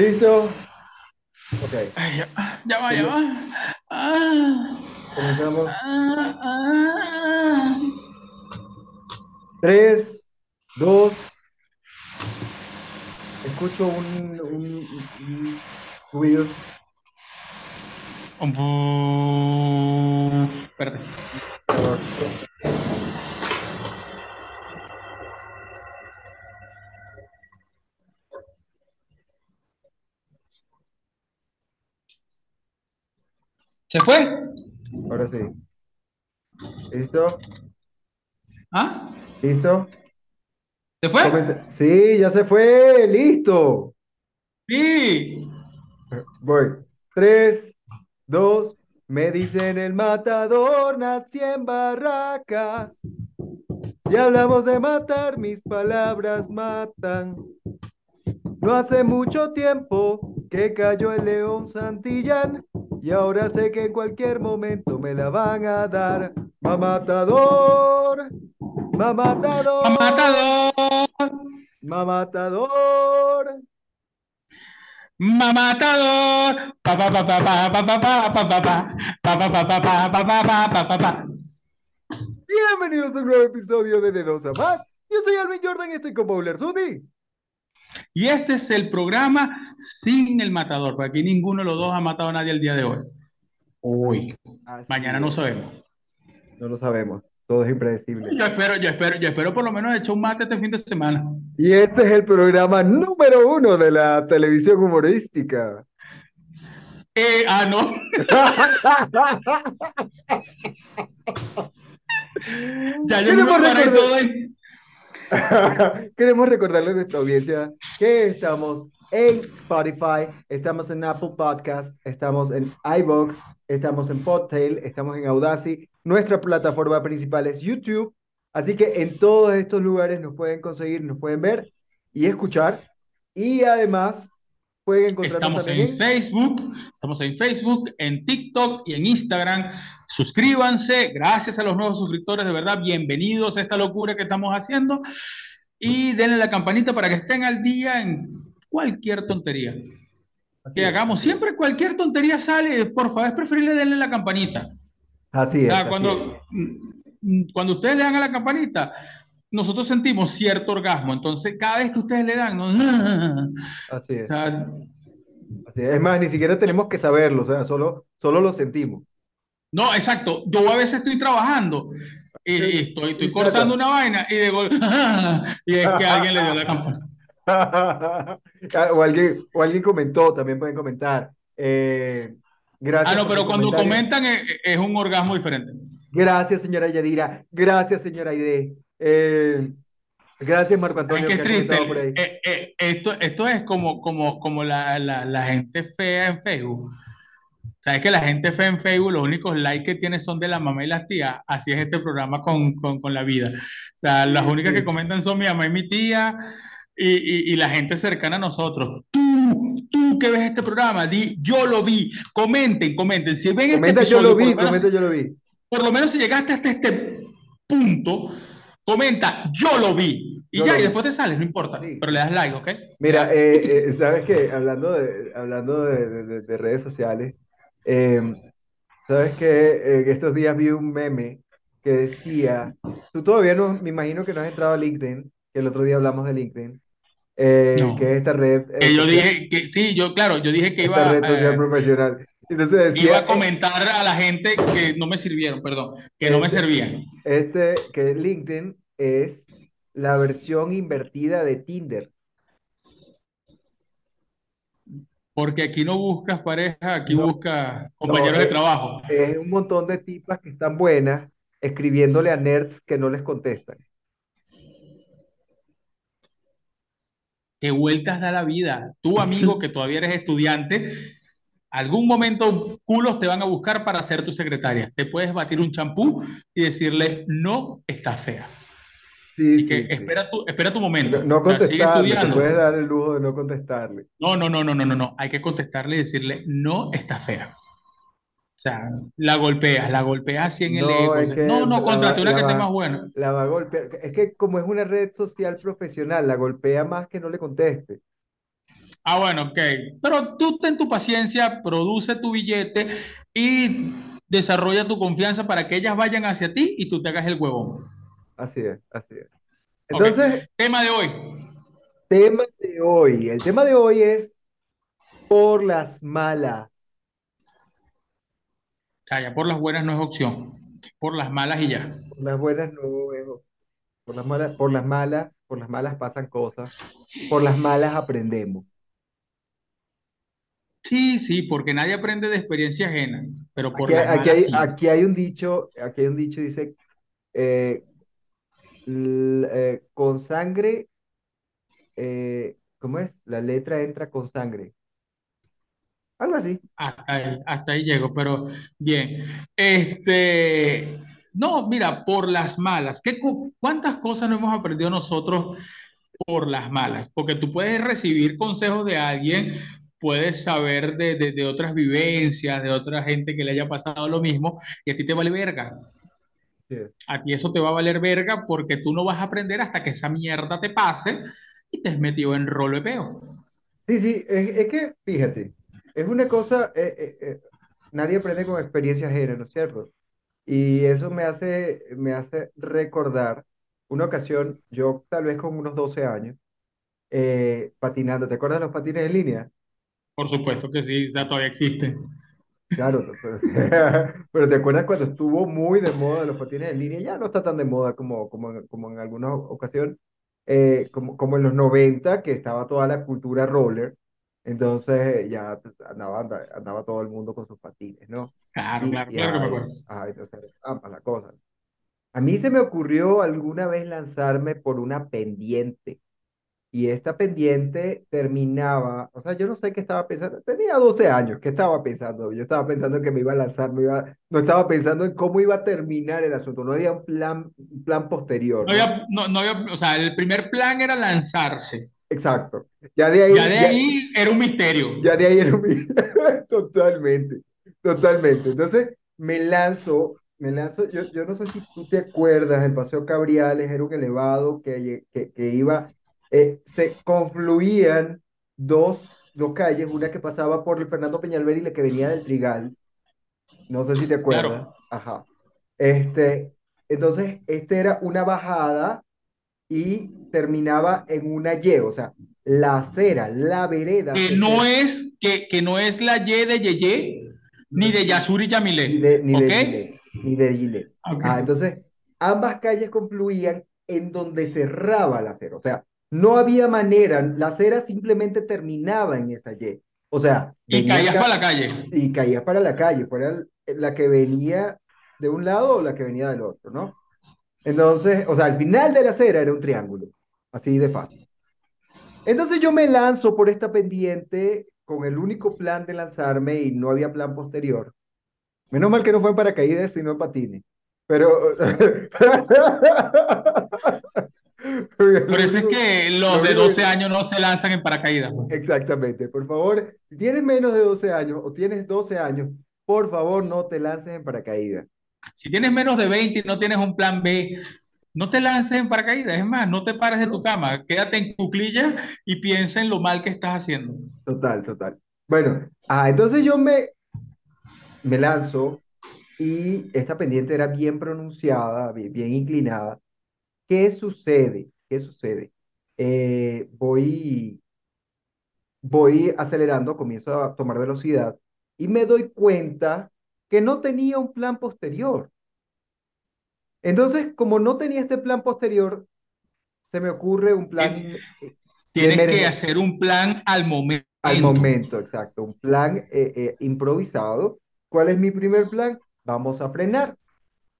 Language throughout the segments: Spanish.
¿Listo? Ok, Ay, ya, ya va, ya va. Ah, comenzamos. ah, ah. Tres, dos. Escucho un, un, un ruido. Un bu- ¿Se fue? Ahora sí. ¿Listo? ¿Ah? ¿Listo? ¿Se fue? Comencé- Sí, ya se fue. Listo. Sí. Voy. Tres, dos. Me dicen el matador, nací en Barracas. Si hablamos de matar, mis palabras matan. No hace mucho tiempo que cayó el león Santillán y ahora sé que en cualquier momento me la van a dar. Mamatador, mamatador, Mamatador. mamatador. Mamatador. Pa, pa, pa, pa, pa, pa, pa, pa, pa, pa, pa. Pa, pa, pa, pa, pa, pa, pa, pa, pa, pa, pa. Bienvenidos a un nuevo episodio de De Dos a Más. Yo soy Alvin Jordan y estoy con Bowler Zuni. Y este es el programa sin el matador, porque aquí ninguno de los dos ha matado a nadie el día de hoy. Hoy. Mañana no sabemos. No lo sabemos. Todo es impredecible. Yo espero, yo espero, yo espero por lo menos echar un mate este fin de semana. Y este es el programa número uno de la televisión humorística. Eh, ah, no. Ya yo me preparé todo ahí. Queremos recordarle a nuestra audiencia que estamos en Spotify, estamos en Apple Podcast, estamos en iVoox, estamos en Podtail, estamos en Audacity. Nuestra plataforma principal es YouTube. Así que en todos estos lugares nos pueden conseguir, nos pueden ver y escuchar. Y además pueden encontrarnos Estamos también en Facebook, estamos en Facebook, en TikTok y en Instagram. Suscríbanse, gracias a los nuevos suscriptores, de verdad, bienvenidos a esta locura que estamos haciendo. Y denle la campanita para que estén al día en cualquier tontería que hagamos. Siempre cualquier tontería sale, por favor, es preferible darle la campanita. Así O es. sea, así es. cuando, mm, cuando ustedes le dan a la campanita, nosotros sentimos cierto orgasmo. Entonces, cada vez que ustedes le dan, ¿no? Así o es. sea, Así es. Es más, ni siquiera tenemos que saberlo, o sea, solo, solo lo sentimos. No, exacto. Yo a veces estoy trabajando y, estoy, estoy cortando una vaina y de gol, y es que alguien le dio la campana. O alguien, o alguien comentó, también pueden comentar. Eh, gracias Ah, no, pero cuando comentan es, es un orgasmo diferente. Gracias, señora Yadira. Gracias, señora Aide. Eh, gracias, Marco Antonio, que triste. por ahí. Eh, eh, esto, esto es como, como, como la, la, la gente fea en Facebook. Sabes que la gente fea en Facebook, los únicos likes que tiene son de la mamá y las tías. Así es este programa con, con, con la vida. O sea, las Sí, únicas sí. que comentan son mi mamá y mi tía y, y, y la gente cercana a nosotros. Tú, tú que ves este programa, di, yo lo vi. Comenten, comenten. Si ven este Comenta, yo episodio, lo vi, comenta, yo lo vi. por lo menos si llegaste hasta este punto, comenta, yo lo vi. Y Yo ya, y después te sales, no importa. Sí. Pero le das like, ¿ok? Mira, eh, eh, sabes que hablando de, hablando de- de redes sociales, eh, sabes que estos días vi un meme que decía, tú todavía no, me imagino que no has entrado a LinkedIn, que el otro día hablamos de LinkedIn, eh, No. que es esta red eh, Que yo dije que sí, yo, claro, yo dije que esta iba, red social eh, profesional. Entonces decía, iba a eh, comentar a la gente que no me sirvieron, perdón, que no me Este- servían. este, que LinkedIn es la versión invertida de Tinder. Porque aquí no buscas pareja, aquí No, buscas compañeros de trabajo. Es un montón de tipas que están buenas escribiéndole a nerds que no les contestan. ¿Qué vueltas da la vida? Tú, amigo, que todavía eres estudiante, algún momento culos te van a buscar para ser tu secretaria. Te puedes batir un champú y decirle, no, está fea. Sí, Así sí, que sí. espera tu, espera tu momento. No, no O sea, contestarle, te estudiando. puedes dar el lujo de no contestarle. No, no, no, no, no, no, no. Hay que contestarle y decirle, no está fea. O sea, la golpeas, la golpeas así en el No, ego. es que No, no, contrate una que esté más buena. la va a golpear. Es que como es una red social profesional, la golpea más que no le conteste. Ah, bueno, ok. Pero tú ten tu paciencia, produce tu billete y desarrolla tu confianza para que ellas vayan hacia ti y tú te hagas el huevón. Así es, así es. Entonces, Tema de hoy. tema de hoy. El tema de hoy es por las malas. O sea, ya por las buenas no es opción. Por las malas y ya. Por las buenas no es Por las malas, por las malas, por las malas pasan cosas. Por las malas aprendemos. Sí, sí, porque nadie aprende de experiencia ajena, pero por Aquí, las aquí malas hay, sí. aquí hay un dicho, aquí hay un dicho, dice, eh, eh, con sangre, eh, ¿cómo es? La letra entra con sangre. Algo así. Hasta ahí, hasta ahí llego, pero bien. Este, no, mira, por las malas. ¿Qué, cu- cuántas cosas no hemos aprendido nosotros por las malas? Porque tú puedes recibir consejos de alguien, puedes saber de, de, de otras vivencias, de otra gente que le haya pasado lo mismo, y a ti te vale verga. Sí. A ti eso te va a valer verga porque tú no vas a aprender hasta que esa mierda te pase y te has metido en rolo de peo. Sí, sí, es, es que, fíjate, es una cosa, eh, eh, eh, nadie aprende con experiencia ajena, ¿no es cierto? Y eso me hace, me hace recordar una ocasión, yo tal vez con unos 12 años, eh, patinando, ¿te acuerdas de los patines en línea? Por supuesto que sí, sea, todavía existe. Claro, pero, pero ¿te acuerdas cuando estuvo muy de moda los patines en línea? Ya no está tan de moda como, como, en- como en algunas ocasiones, eh, como, como en los 90, que estaba toda la cultura roller, entonces ya andaba, anda- andaba todo el mundo con sus patines, ¿no? Claro, Y, claro, y claro que me ay, acuerdo. ay, entonces, ambas las cosas. A mí se me ocurrió alguna vez lanzarme por una pendiente. Y esta pendiente terminaba, o sea, yo no sé qué estaba pensando, tenía 12 años, ¿qué estaba pensando? Yo estaba pensando que me iba a lanzar, me iba, no estaba pensando en cómo iba a terminar el asunto, no había un plan, un plan posterior, No ¿no? había, no, no había, o sea, el primer plan era lanzarse. Exacto. Ya de Ya ahí, de ya, ahí era un misterio. ya de ahí era mi... Totalmente, totalmente. Entonces me lanzo, me lanzo, yo, yo no sé si tú te acuerdas, el Paseo Cabriales era un elevado que, que, que iba, eh, se confluían dos, dos calles, una que pasaba por el Fernando Peñalver y la que venía del Trigal, no sé si te acuerdas, Claro. ajá. Este, entonces, este era una bajada y terminaba en una Y, o sea, la acera, la vereda Que no es, que, que no es la Y de Yeye, ni de Yasuri ni Yamile. de, ni de ¿Ok? Gillette, ni de Gillette. Ok. Ah, entonces, ambas calles confluían en donde cerraba la acera. O sea, no había manera, la acera simplemente terminaba en esa Y. O sea, Y caías ca- para la calle. y caías para la calle, fuera la que venía de un lado o la que venía del otro, ¿no? Entonces, o sea, al final de la acera era un triángulo, así de fácil. Entonces yo me lanzo por esta pendiente con el único plan de lanzarme y no había plan posterior. Menos mal que no fue en paracaídas, sino en patines. Pero... Por eso es que los lo de único 12 que- años no se lanzan en paracaídas. pues. Exactamente. Por favor, si tienes menos de 12 años o tienes 12 años, por favor no te lances en paracaídas. Si tienes menos de 20 y no tienes un plan B, no te lances en paracaídas. Es más, no te pares de tu cama. Quédate en cuclillas y piensa en lo mal que estás haciendo. Total, total. Bueno, ah, entonces yo me, me lanzo y esta pendiente era bien pronunciada, bien, bien inclinada. ¿Qué sucede? ¿Qué sucede? Eh, voy, voy acelerando, comienzo a tomar velocidad y me doy cuenta que no tenía un plan posterior. Entonces, como no tenía este plan posterior, se me ocurre un plan Tienes que hacer un plan al momento. al momento, exacto, un plan eh, eh, improvisado. ¿Cuál es mi primer plan? Vamos a frenar.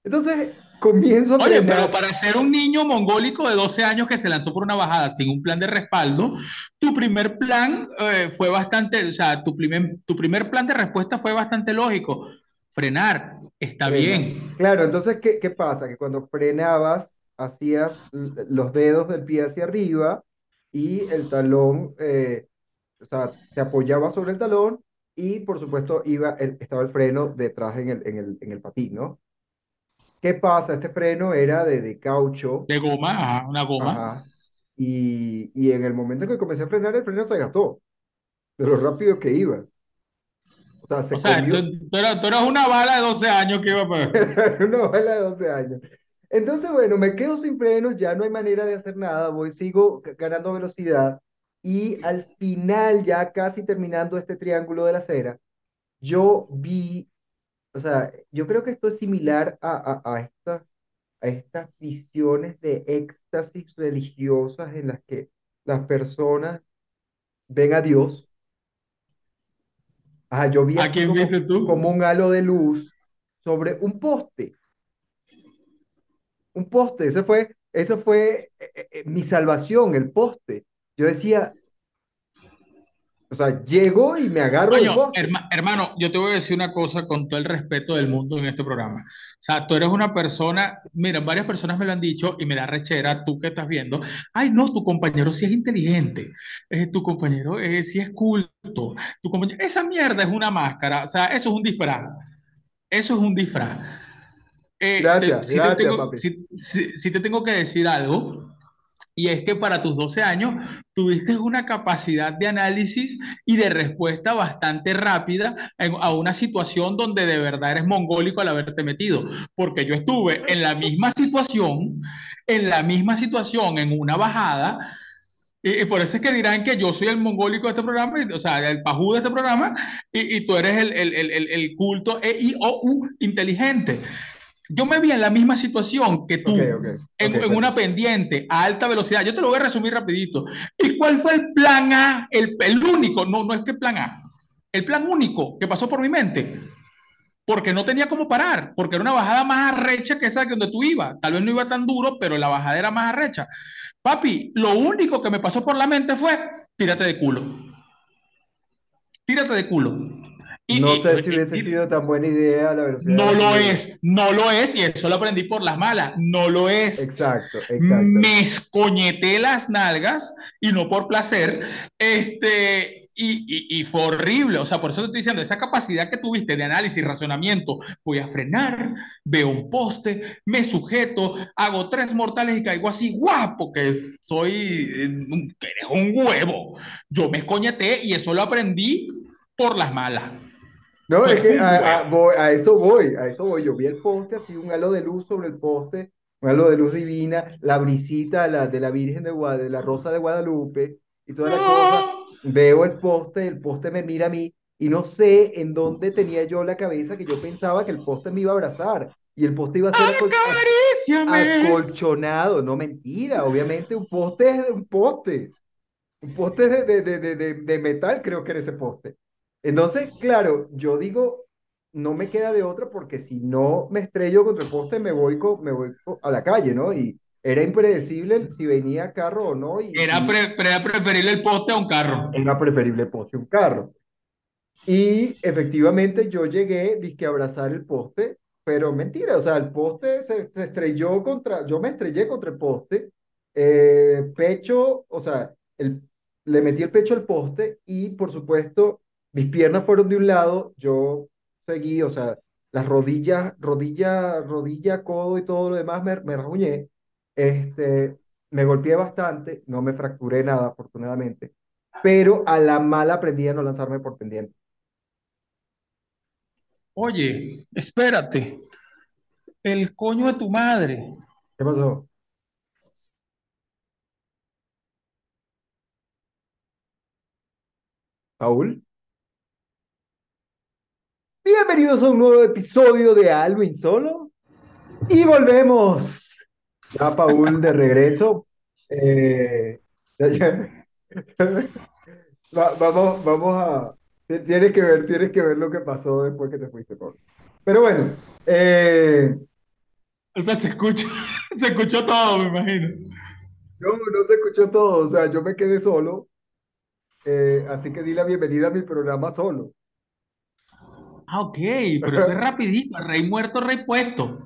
Entonces, comienzo a Oye, pero para ser un niño mongólico de 12 años que se lanzó por una bajada sin un plan de respaldo, tu primer plan eh, fue bastante, o sea, tu primer, tu primer plan de respuesta fue bastante lógico. Frenar, está Frena. bien. Claro, entonces, ¿qué, qué pasa? Que cuando frenabas, hacías los dedos del pie hacia arriba y el talón, eh, o sea, te apoyabas sobre el talón y, por supuesto, iba el- estaba el freno detrás en el, en el, en el patín, ¿no? ¿Qué pasa? Este freno era de, de caucho, De goma, ajá, una goma. ajá, y, y en el momento en que comencé a frenar, el freno se gastó. de lo rápido que iba. O sea, se o sea tú, eras, una bala de 12 años que iba para... una bala de 12 años. Entonces, bueno, me quedo sin frenos, ya no hay manera de hacer nada, voy, sigo ganando velocidad y al final, ya casi terminando este triángulo de la acera, yo vi, o sea, yo creo que esto es similar a, a, a estas, a estas visiones de éxtasis religiosas en las que las personas ven a Dios. Ah, yo vi ¿A quién como, viste tú? como un halo de luz sobre un poste. Un poste, ese fue, eso fue eh, eh, mi salvación, el poste. Yo decía, o sea, llego y me agarro hermano, yo te voy a decir una cosa con todo el respeto del mundo en este programa. O sea, tú eres una persona, mira, varias personas me lo han dicho y me da rechera, tú que estás viendo, ay, no, tu compañero sí es inteligente, eh, tu compañero eh, sí es culto, tu compañero, esa mierda es una máscara, o sea, eso es un disfraz, eso es un disfraz. Eh, gracias, si gracias, te tengo, papi. Si, te tengo que decir algo, y es que para tus 12 años tuviste una capacidad de análisis y de respuesta bastante rápida a una situación donde de verdad eres mongólico al haberte metido. Porque yo estuve en la misma situación, en la misma situación, en una bajada. Y, por eso es que dirán que yo soy el mongólico de este programa, o sea, el pajú de este programa, y, y tú eres el, el, culto e i o u inteligente. Yo me vi en la misma situación que tú, en, una pendiente a alta velocidad. Yo te lo voy a resumir rapidito. ¿Y cuál fue el plan A? El, el único, no, no es que plan A, el plan único que pasó por mi mente. Porque no tenía cómo parar, porque era una bajada más arrecha que esa que donde tú ibas. Tal vez no iba tan duro, pero la bajada era más arrecha. Papi, lo único que me pasó por la mente fue, tírate de culo. Tírate de culo no sé si hubiese sido tan buena idea la velocidad. No lo es, no lo es, y eso lo aprendí por las malas, no lo es. Exacto, exacto. Me escoñeté las nalgas y no por placer, este, y, y, fue horrible, o sea, por eso te estoy diciendo, esa capacidad que tuviste de análisis y razonamiento, voy a frenar, veo un poste, me sujeto, hago tres mortales y caigo así, guapo, que soy, eh, eres un huevo. Yo me escoñeté y eso lo aprendí por las malas. No, es que a, eso voy, a eso voy. Yo vi el poste, así un halo de luz sobre el poste, un halo de luz divina, la brisita la, de la Virgen de Guadalupe, de la Rosa de Guadalupe y toda la cosa. Veo el poste, el poste me mira a mí y no sé en dónde tenía yo la cabeza que yo pensaba que el poste me iba a abrazar y el poste iba a ser acolchonado. No, mentira, obviamente un poste es un poste. Un poste de, de, de, de, de metal creo que era ese poste. Entonces, claro, yo digo, no me queda de otra porque si no me estrello contra el poste, me voy, me voy a la calle, ¿no? Y era impredecible si venía carro o no. Y, era, preferible el poste a un carro. Era preferible el poste a un carro. Y efectivamente yo llegué, dije, a abrazar el poste, pero mentira, o sea, el poste se, estrelló contra, yo me estrellé contra el poste, eh, pecho, o sea, el, le metí el pecho al poste y por supuesto mis piernas fueron de un lado, yo seguí, o sea, las rodillas, rodilla, rodilla, codo y todo lo demás me, me rasguñé. Este, me golpeé bastante, no me fracturé nada, afortunadamente, pero a la mala aprendí a no lanzarme por pendiente. Oye, espérate. El coño de tu madre. ¿Qué pasó? Paul. Bienvenidos a un nuevo episodio de Algo Solo. Y volvemos. Ya Paul de regreso. Eh, vamos, vamos a. Tienes que ver, tienes que ver lo que pasó después que te fuiste, Paul. Pero bueno. Eh, o sea, se escucha, se escuchó todo, me imagino. No, no se escuchó todo. O sea, yo me quedé solo. Eh, así que di la bienvenida a mi programa solo. Ah, ok, pero eso es rapidito, rey muerto, rey puesto.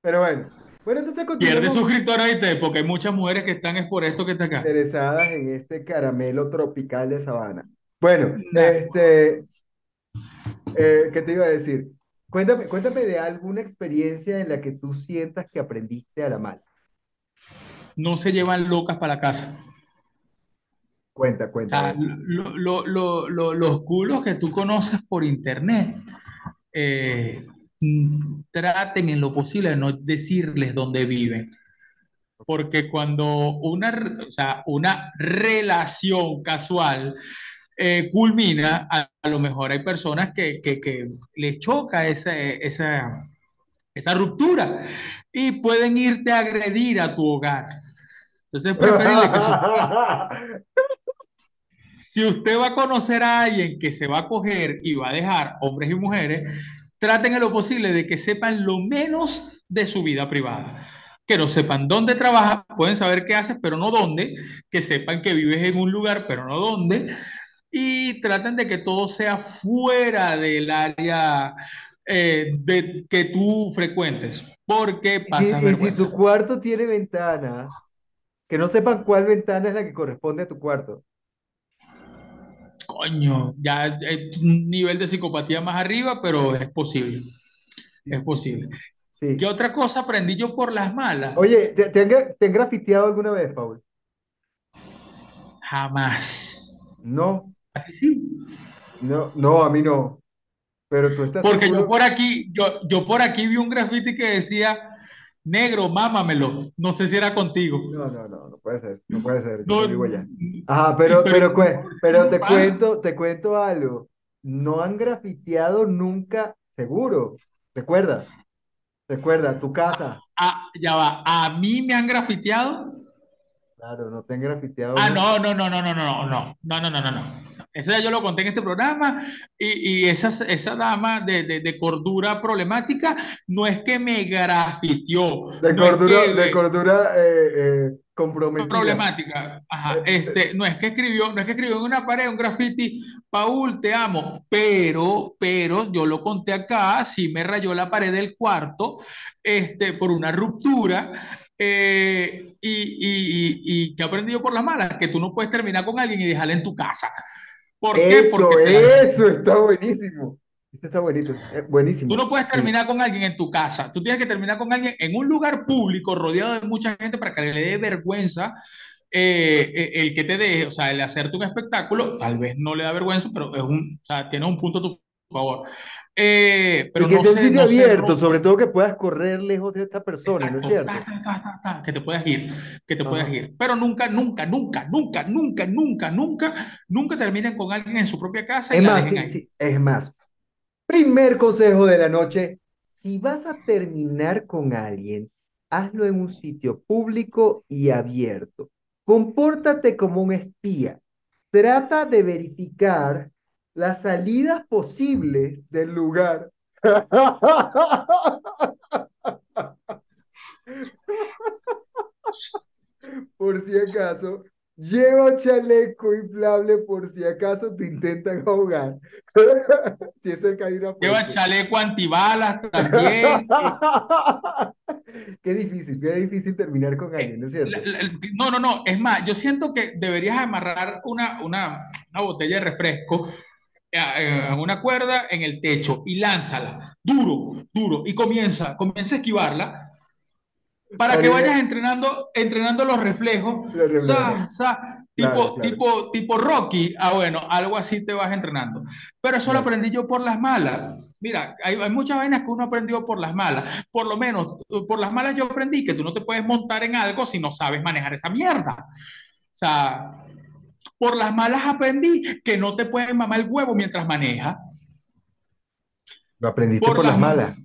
Pero bueno, bueno, entonces Pierde suscriptores te, porque hay muchas mujeres que están es por esto que está acá. Interesadas en este caramelo tropical de sabana. Bueno, este, eh, ¿qué te iba a decir? Cuéntame, cuéntame de alguna experiencia en la que tú sientas que aprendiste a la mala. No se llevan locas para casa. Cuenta, cuenta. los culos que tú conoces por internet, eh, traten en lo posible de no decirles dónde viven. Porque cuando una, o sea, una relación casual eh, culmina, a, lo mejor hay personas que, que, que les choca esa, esa, esa ruptura y pueden irte a agredir a tu hogar. Entonces es preferible que si usted va a conocer a alguien que se va a coger y va a dejar hombres y mujeres, traten en lo posible de que sepan lo menos de su vida privada. Que no sepan dónde trabaja, pueden saber qué haces, pero no dónde. Que sepan que vives en un lugar, pero no dónde y traten de que todo sea fuera del área eh, de, que tú frecuentes, porque pasa y, si tu cuarto tiene ventanas, que no sepan cuál ventana es la que corresponde a tu cuarto. Coño, ya es un nivel de psicopatía más arriba, pero es posible. Es posible. ¿Qué otra cosa aprendí yo por las malas? Oye, ¿te, te han grafiteado alguna vez, Paul? Jamás. No sí? No, no, a mí no. Pero tú estás Porque yo por aquí, yo, yo por aquí vi un graffiti que decía, negro, mámamelo. No sé si era contigo. No, no, no, no puede ser, no puede ser. No, vivo allá. Ajá, pero, pero, pero, te cuento, te cuento algo. No han grafiteado nunca, seguro. Recuerda, recuerda, tu casa. Ah, ya va. ¿A mí me han grafiteado? Claro, no te han grafiteado. Ah, no, no, no, no, no, no, no, no, no, no, no, no. Eso ya yo lo conté en este programa y, y esa, esa dama de, de, cordura problemática no es que me grafitió. De cordura, de cordura eh, eh, comprometida. Problemática. Ajá. Eh, este, no es que escribió, no es que escribió en una pared un graffiti, Paul, te amo, pero, pero yo lo conté acá, sí me rayó la pared del cuarto, este, por una ruptura y, y, y, que he aprendido por las malas, que tú no puedes terminar con alguien y dejarla en tu casa. ¿Por qué? Eso, Porque eso está buenísimo. Eso está buenísimo. Eh, buenísimo. Tú no puedes terminar con alguien en tu casa. Tú tienes que terminar con alguien en un lugar público, rodeado de mucha gente, para que le dé vergüenza eh, eh, el que te deje, o sea, el hacerte un espectáculo, tal vez no le da vergüenza, pero es un, o sea, tiene un punto a tu favor. Eh, pero y que sea un sitio abierto, sobre todo que puedas correr lejos de esta persona, ¿no es cierto? que te puedas ir, que te puedas ir. Pero nunca, nunca, nunca, nunca, nunca, nunca, nunca, nunca terminen con alguien en su propia casa. Es más, es más. Primer consejo de la noche, si vas a terminar con alguien, hazlo en un sitio público y abierto. Compórtate como un espía. Trata de verificar las salidas posibles del lugar. por si acaso, lleva chaleco inflable por si acaso te intentan ahogar. si es cerca de una Lleva chaleco antibalas también. qué difícil, qué difícil terminar con alguien, ¿no es cierto? No, no, no, es más, yo siento que deberías amarrar una, una, una botella de refresco en una cuerda en el techo y lánzala, duro, duro, y comienza, comienza a esquivarla para que vayas entrenando, entrenando los reflejos, tipo, tipo, tipo Rocky, ah bueno, algo así te vas entrenando. Pero eso lo aprendí yo por las malas. Mira, hay, hay, muchas vainas que uno aprendió por las malas. Por lo menos, por las malas yo aprendí que tú no te puedes montar en algo si no sabes manejar esa mierda. O sea, por las malas aprendí que no te pueden mamar el huevo mientras maneja. Lo aprendiste por, las, malas.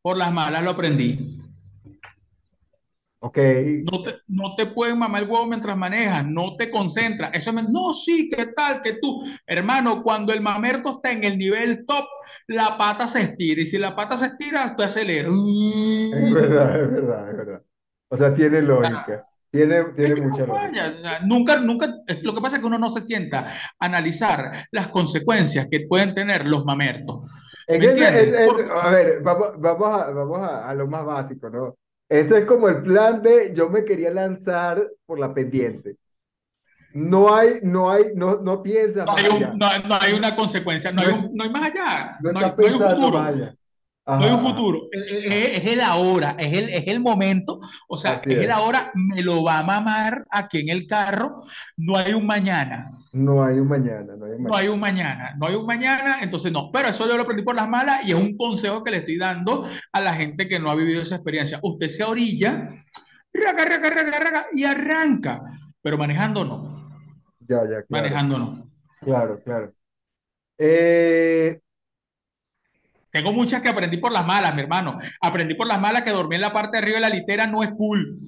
Por las malas lo aprendí. Ok. No te, no te pueden mamar el huevo mientras manejas, no te concentras. Eso me, no, sí, ¿qué tal? Que tú, hermano, cuando el mamerto está en el nivel top, la pata se estira. Y si la pata se estira, tú aceleras. Es verdad, es verdad, es verdad. O sea, tiene lógica. Tiene, tiene mucha Nunca, nunca, lo que pasa es que uno no se sienta a analizar las consecuencias que pueden tener los mamertos. a ver, vamos, vamos, a, vamos a, lo más básico, ¿no? Eso es como el plan de yo me quería lanzar por la pendiente. No hay, no hay, no, no piensa no hay, no, hay una consecuencia, no hay, no hay más allá. No, hay, un futuro. No hay un futuro, es, el ahora, es el, es el momento, o sea, es, el ahora, me lo va a mamar aquí en el carro, no hay un mañana. No hay un mañana, no hay un mañana. No hay un mañana, no hay un mañana, entonces no, pero eso yo lo aprendí por las malas y es un consejo que le estoy dando a la gente que no ha vivido esa experiencia. Usted se orilla, raca, raca, raca, raca, y arranca, pero manejando no. Ya, ya, claro. Manejando no. Claro, claro. Eh, tengo muchas que aprendí por las malas, mi hermano. Aprendí por las malas que dormir en la parte de arriba de la litera no es cool,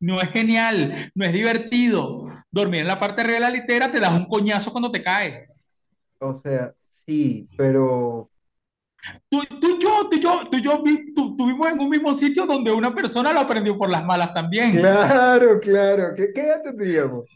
no es genial, no es divertido. Dormir en la parte de arriba de la litera te das un coñazo cuando te caes. O sea, sí, pero... Tú, tú, yo, tú, yo, tú, yo, tú, tuvimos en un mismo sitio donde una persona lo aprendió por las malas también. Claro, claro. ¿Qué, qué edad tendríamos?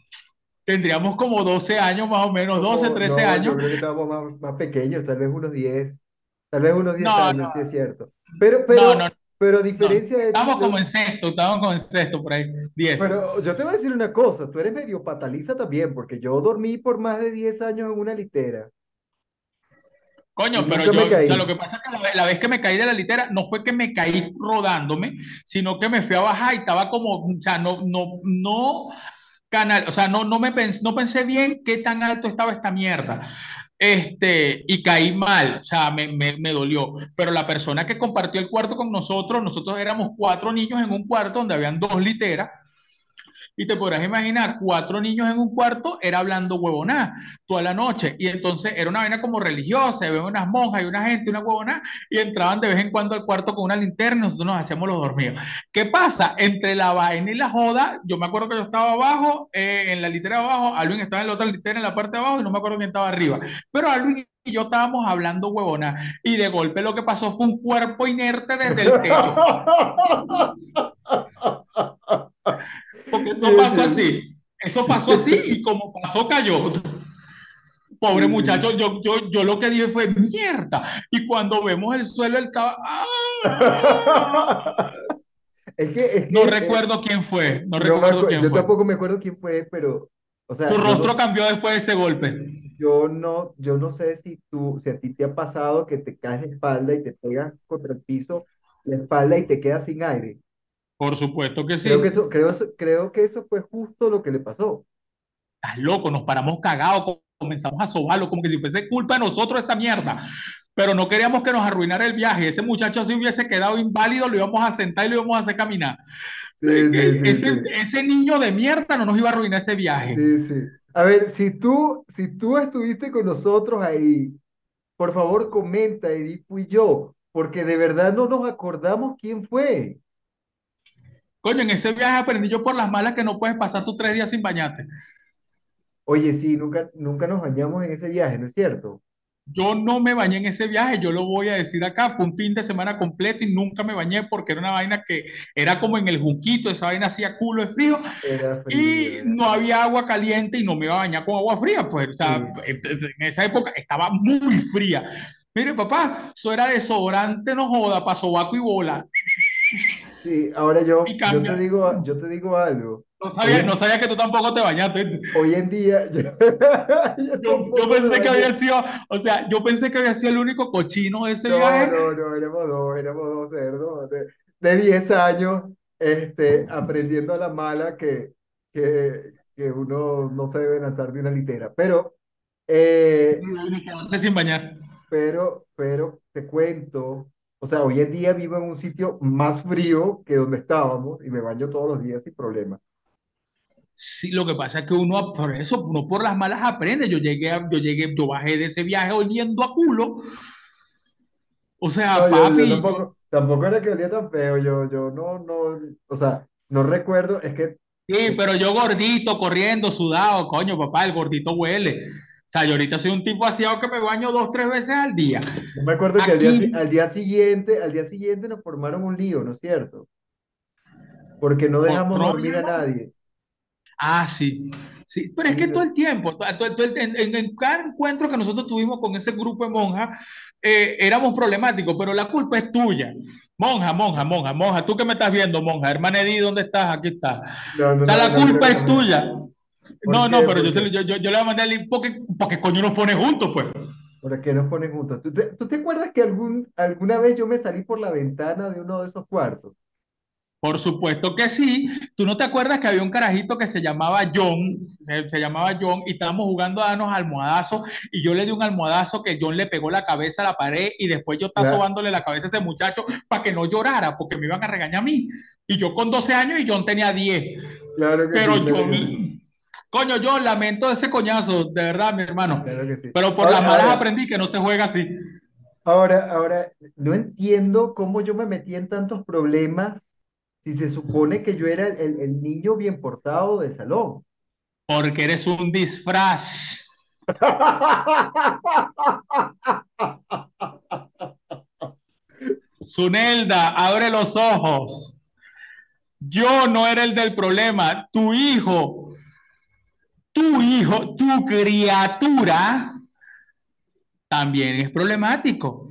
Tendríamos como 12 años más o menos, 12, 13 años. Yo creo que estábamos más, más pequeños, tal vez unos 10. Tal vez unos 10 años, sí es cierto. Pero, pero, pero a diferencia de... Estamos como en sexto, estamos como en sexto por ahí, 10. Pero yo te voy a decir una cosa, tú eres medio pataliza también, porque yo dormí por más de 10 años en una litera. Coño, pero yo, o sea, lo que pasa es que la, vez que me caí de la litera, no fue que me caí rodándome, sino que me fui a bajar y estaba como, o sea, no, no, no, canal, o sea, no, no me pensé, no pensé bien qué tan alto estaba esta mierda este, y caí mal, o sea, me, me, me, dolió. Pero la persona que compartió el cuarto con nosotros, nosotros éramos cuatro niños en un cuarto donde habían dos literas, y te podrás imaginar, cuatro niños en un cuarto era hablando huevonada toda la noche. Y entonces era una vaina como religiosa, había unas monjas y una gente, una huevonada, y entraban de vez en cuando al cuarto con una linterna y nosotros nos hacíamos los dormidos. ¿Qué pasa? Entre la vaina y la joda, yo me acuerdo que yo estaba abajo, eh, en la litera abajo, Alvin estaba en la otra litera en la parte de abajo y no me acuerdo quién estaba arriba. Pero Alvin y yo estábamos hablando huevona y de golpe lo que pasó fue un cuerpo inerte desde el techo. Porque eso pasó así. Eso pasó así y como pasó, cayó. Pobre muchacho, yo, yo, yo lo que dije fue mierda. Y cuando vemos el suelo, él estaba. ¡ah! Es que, no recuerdo quién fue. No recuerdo quién yo tampoco me acuerdo quién fue, pero. O sea, tu rostro cambió después de ese golpe. Yo no, yo no sé si tú, si a ti te ha pasado que te caes de espalda y te pegas contra el piso, la espalda y te quedas sin aire. Por supuesto que sí. Creo que eso, creo, creo que eso fue justo lo que le pasó. Estás loco, nos paramos cagados, comenzamos a sobarlo como que si fuese culpa de nosotros esa mierda. Pero no queríamos que nos arruinara el viaje. Ese muchacho si hubiese quedado inválido, lo íbamos a sentar y lo íbamos a hacer caminar. ese, ese, niño de mierda no nos iba a arruinar ese viaje. Sí, sí. A ver, si tú, si tú estuviste con nosotros ahí, por favor comenta y di fui yo, porque de verdad no nos acordamos quién fue. Coño, en ese viaje aprendí yo por las malas que no puedes pasar tus tres días sin bañarte. Oye, sí, nunca, nunca nos bañamos en ese viaje, ¿no es cierto? Yo no me bañé en ese viaje, yo lo voy a decir acá, fue un fin de semana completo y nunca me bañé porque era una vaina que era como en el junquito, esa vaina hacía culo de frío, y no había agua caliente y no me iba a bañar con agua fría, pues, o sea, en esa época estaba muy fría. Mire, papá, eso era desodorante, no joda, para sobaco y bola. Sí, ahora yo, yo te digo, yo te digo algo. No sabía, no sabía que tú tampoco te bañaste. Hoy en día, yo, yo, pensé que había sido, o sea, yo pensé que había sido el único cochino ese no, viaje. No, no, éramos dos, éramos dos cerdos de, de 10 años, este, aprendiendo a la mala que, que, que uno no se debe lanzar de una litera. Pero, eh, sin bañar. Pero, pero te cuento o sea, hoy en día vivo en un sitio más frío que donde estábamos y me baño todos los días sin problema. Sí, lo que pasa es que uno, por eso, uno por las malas aprende. Yo llegué, yo llegué, yo bajé de ese viaje oliendo a culo. O sea, papi. tampoco, tampoco, era que olía tan feo. Yo, yo no, no, o sea, no recuerdo, es que. Sí, pero yo gordito, corriendo, sudado, coño, papá, el gordito huele. O sea, yo ahorita soy un tipo aseado que me baño dos, tres veces al día. Yo me acuerdo que al día, al día, siguiente, al día siguiente nos formaron un lío, ¿no es cierto? Porque no dejamos dormir a nadie. Ah, sí. Sí, pero es que todo el tiempo, en, cada encuentro que nosotros tuvimos con ese grupo de monjas, eh, éramos problemáticos, pero la culpa es tuya. Monja, monja, monja, monja, tú que me estás viendo, monja, hermana Edith, ¿dónde estás? Aquí está. o sea, la culpa es tuya. No, no, pero yo, yo, yo, yo, le voy a mandar el link porque, porque coño nos pone juntos, pues. ¿Por qué nos ponen juntos? ¿Tú te, tú te acuerdas que algún, alguna vez yo me salí por la ventana de uno de esos cuartos? Por supuesto que sí. ¿Tú no te acuerdas que había un carajito que se llamaba John? Se, se llamaba John y estábamos jugando a darnos almohadazos y yo le di un almohadazo que John le pegó la cabeza a la pared y después yo estaba Claro, sobándole la cabeza a ese muchacho para que no llorara porque me iban a regañar a mí. Y yo con 12 años y John tenía 10. claro que Pero sí, John, coño, yo lamento ese coñazo, de verdad, mi hermano. claro que sí. Pero por Ahora, las malas ahora, aprendí que no se juega así. ahora, ahora, no entiendo cómo yo me metí en tantos problemas si se supone que yo era el, el niño bien portado del salón. Porque eres un disfraz. Zunelda, abre los ojos. Yo no era el del problema. Tu hijo, tu hijo, tu criatura también es problemático.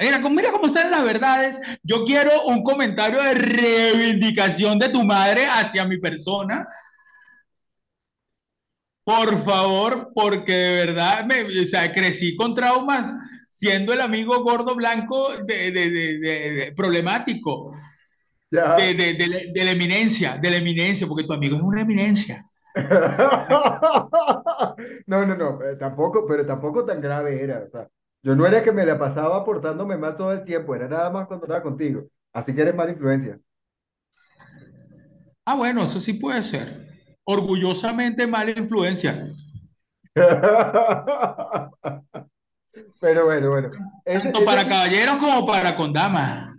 Mira, mira cómo están las verdades. Yo quiero un comentario de reivindicación de tu madre hacia mi persona. Por favor, porque de verdad me, o sea, crecí con traumas siendo el amigo gordo blanco de, de- de- de- problemático, de, Ya. de- de la de la eminencia, de la eminencia, porque tu amigo es una eminencia. No, no, no, eh, tampoco, pero tampoco tan grave era. O sea, yo no era que me la pasaba portándome mal todo el tiempo, era nada más cuando estaba contigo. Así que eres mala influencia. Ah, bueno, eso sí puede ser. Orgullosamente mala influencia. Pero bueno, bueno. Ese, Tanto ese, para caballeros como para con damas.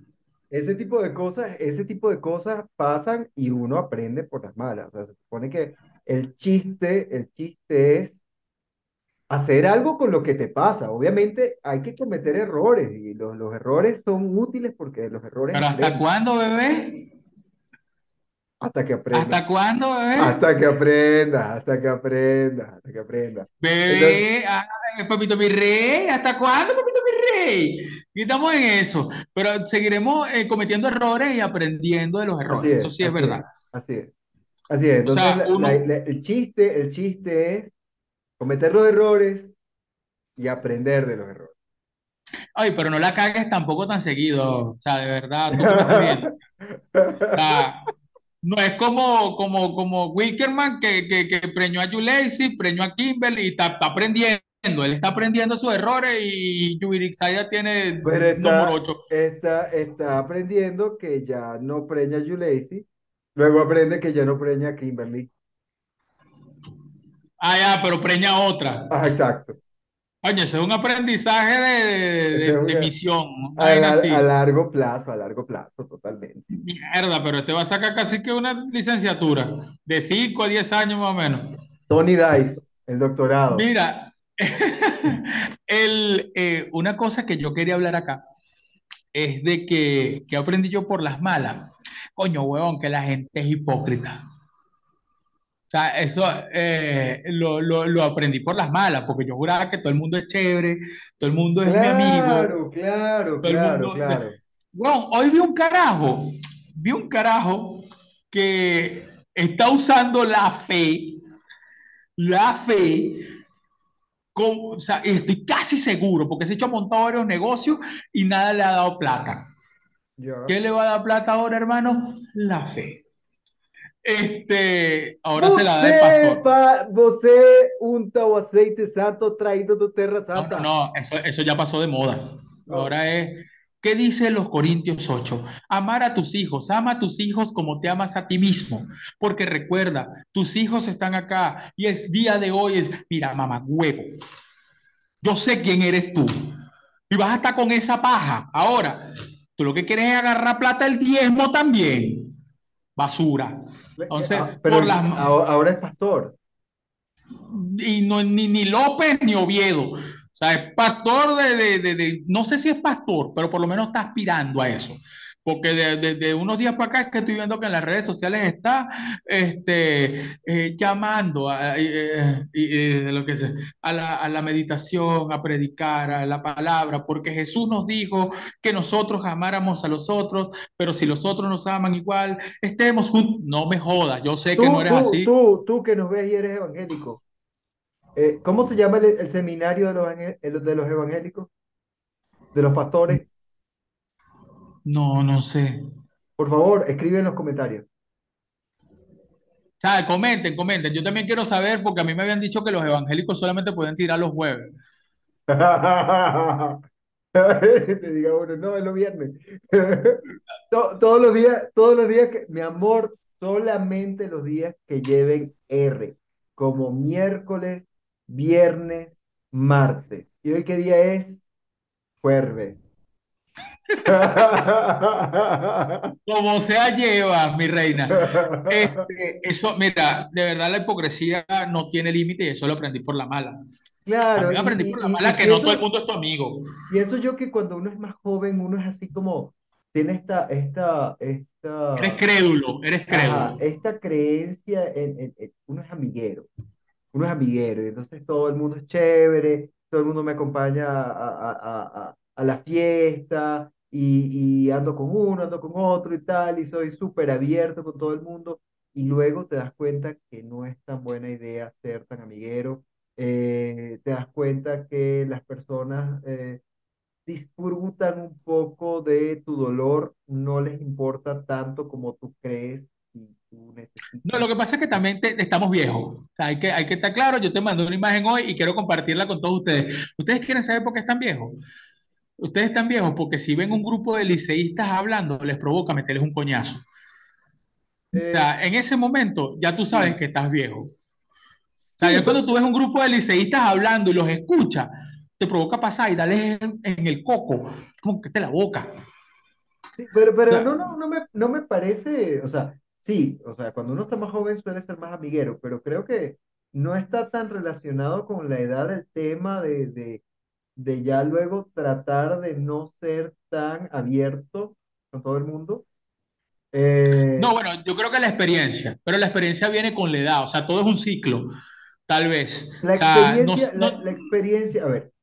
ese tipo de cosas, ese tipo de cosas pasan y uno aprende por las malas. O sea, se supone que el chiste, el chiste es hacer algo con lo que te pasa. Obviamente hay que cometer errores y los, los errores son útiles porque los errores Pero ¿hasta aprenden. cuándo, bebé? Hasta que aprendas. ¿Hasta cuándo, bebé? Hasta que aprendas, hasta que aprendas, hasta que aprendas. Entonces, Bebé, ay, papito mi rey, ¿hasta cuándo, papito mi rey? Estamos en eso, pero seguiremos eh, cometiendo errores y aprendiendo de los errores, eso es, sí es, verdad. así es. Así es. O Entonces, sea, la- la- uno, la- el chiste, el chiste es cometer los errores y aprender de los errores. ay, pero no la cagues tampoco tan seguido, o sea, de verdad. O sea, no es como, como, como Wilkerman que, que, que preñó a Yulesi, preñó a Kimberly y está, está aprendiendo, él está aprendiendo sus errores y Yubirixaya tiene Pero número está, 8. está, está aprendiendo que ya no preña a Yulesi, luego aprende que ya no preña a Kimberly. Ah, ya, pero preña otra. Ah, exacto. Oye, ese es un aprendizaje de, de- misión, a largo plazo, a largo plazo, totalmente. Mierda, pero este va a sacar casi que una licenciatura de 5 a 10 años más o menos. Tony Dice, el doctorado. Mira, el, eh, una cosa que yo quería hablar acá es de que, que aprendí yo por las malas. Coño, huevón, que la gente es hipócrita. O sea, eso eh, lo, lo- lo aprendí por las malas, porque yo juraba que todo el mundo es chévere, todo el mundo es mi amigo, Claro, claro, todo el claro, mundo... claro. Bueno, hoy vi un carajo, vi un carajo que está usando la fe, la fe, con, o sea, estoy casi seguro, porque se ha hecho montado varios negocios y nada le ha dado plata. Ya. ¿Qué le va a dar plata ahora, hermano? La fe. Este, ahora se la da el pastor. pa, você unta o aceite santo traído de Terra No, Santa. no, no, eso, eso ya pasó de moda. No. Ahora es, ¿qué dice los Corintios 8? Amar a tus hijos, ama a tus hijos como te amas a ti mismo, porque recuerda, tus hijos están acá y es día de hoy, es, mira, mamá, huevo, yo sé quién eres tú y vas a estar con esa paja. Ahora, tú lo que quieres es agarrar plata del diezmo también, basura. Entonces, Ah, pero por las... ahora, ahora es pastor. y no ni, ni López ni Oviedo. O sea, es pastor de, de, de, de- no sé si es pastor, pero por lo menos está aspirando a eso. Porque de, de- de unos días para acá es que estoy viendo que en las redes sociales está este, eh, llamando a, eh, eh, lo que sea, a, la, a la meditación, a predicar, a la palabra, porque Jesús nos dijo que nosotros amáramos a los otros, pero si los otros nos aman igual, estemos juntos. No me jodas, yo sé que no Tú, eres tú, así. tú, tú que nos ves y eres evangélico. Eh, ¿cómo se llama el, el seminario de los, de los evangélicos? De los pastores. No, no sé. Por favor, escribe en los comentarios. O sea, comenten, comenten. Yo también quiero saber porque a mí me habían dicho que los evangélicos solamente pueden tirar los jueves. Te diga uno, no, es los viernes. To- Todos los días, todos los días que, mi amor, solamente los días que lleven R, como miércoles, viernes, martes. ¿Y hoy qué día es? Jueves. Como sea, lleva, mi reina. Este, eso, mira, de verdad la hipocresía no tiene límite y eso lo aprendí por la mala. Claro, y, aprendí por la y, y, mala y que no todo el mundo es tu amigo. pienso yo que cuando uno es más joven, uno es así como, tiene esta, esta, Eres esta, crédulo, eres ajá, crédulo. esta creencia en, en- en- uno es amiguero. uno es amiguero, y entonces todo el mundo es chévere, todo el mundo me acompaña a, a- a- a- a la fiesta, y, y ando con uno, ando con otro y tal, y soy súper abierto con todo el mundo, y luego te das cuenta que no es tan buena idea ser tan amiguero, eh, te das cuenta que las personas eh, disfrutan un poco de tu dolor, no les importa tanto como tú crees No, lo que pasa es que también te- estamos viejos. O sea, hay que, hay que estar claro. Yo te mandé una imagen hoy y quiero compartirla con todos ustedes. ¿Ustedes quieren saber por qué están viejos? Ustedes están viejos porque si ven un grupo de liceístas hablando, les provoca meterles un coñazo. O Eh, sea, en ese momento ya tú sabes que estás viejo. O sea, ya cuando tú ves un grupo de liceístas hablando y los escuchas, te provoca pasar y darles en, en el coco, como que te la boca. Sí, pero, O pero sea, no, no, no me, no me parece, o sea, sí, o sea, cuando uno está más joven suele ser más amiguero, pero creo que no está tan relacionado con la edad del tema de, de, de ya luego tratar de no ser tan abierto con todo el mundo. no, Eh, bueno, yo creo que la experiencia, pero la experiencia viene con la edad. O sea, todo es un ciclo, tal vez. la O sea, no, experiencia, la, no, la experiencia, a ver,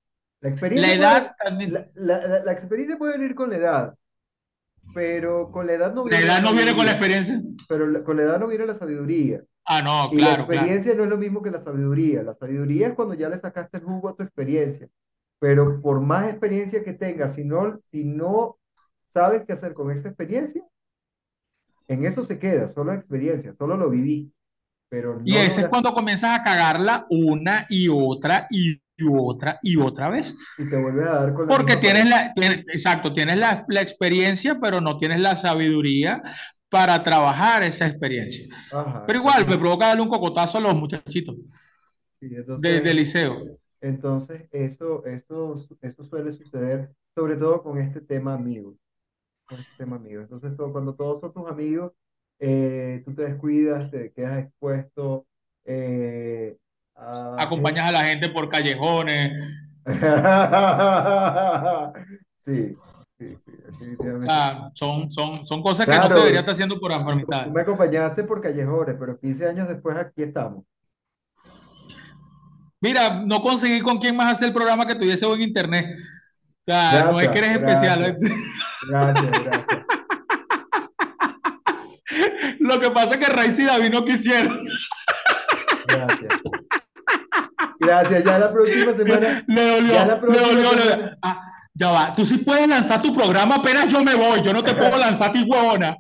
la la experiencia puede, edad también. la, la, la, la experiencia puede venir con la edad, pero con la edad no La viene la edad no viene con la sabiduría, experiencia. pero la- con la edad no viene la sabiduría. Ah, no, Y la claro, claro. experiencia no es lo mismo que la sabiduría. La sabiduría es cuando ya le sacaste el jugo a tu experiencia. Pero por más experiencia que tengas, si no, si no sabes qué hacer con esa experiencia, en eso se queda, solo experiencia, solo lo viví, pero Y no ese es cuando comienzas a cagarla una y otra y otra y otra vez. y te vuelves a dar con la Porque tienes la, tienes- exacto, tienes la, la experiencia, pero no tienes la sabiduría para trabajar esa experiencia. Ajá, Pero igual, me entonces, provoca darle un cocotazo a los muchachitos sí, de, de entonces, liceo. Entonces eso, eso, eso suele suceder, sobre todo con este tema amigos. con este tema amigos. Entonces, todo- cuando todos son tus amigos, eh, tú te descuidas, te quedas expuesto eh, a. Acompañas a la gente por callejones. Sí, sí, sí, O sea, son, son, son cosas que no se debería Claro, estar haciendo por tú, tú amistad. me acompañaste por callejones, pero 15 años después aquí estamos. Mira, no conseguí con quién más hacer el programa que tuviese buen internet. O sea, no es que Gracias, eres especial. gracias, gracias, gracias, Lo que pasa es que Raiz y David no quisieron. gracias. Gracias, ya la próxima semana, Le ya dolió, la le dolió. le- semana. Ah, ya va. Tú sí puedes lanzar tu programa apenas yo me voy. Yo no te puedo lanzar ti, huevona.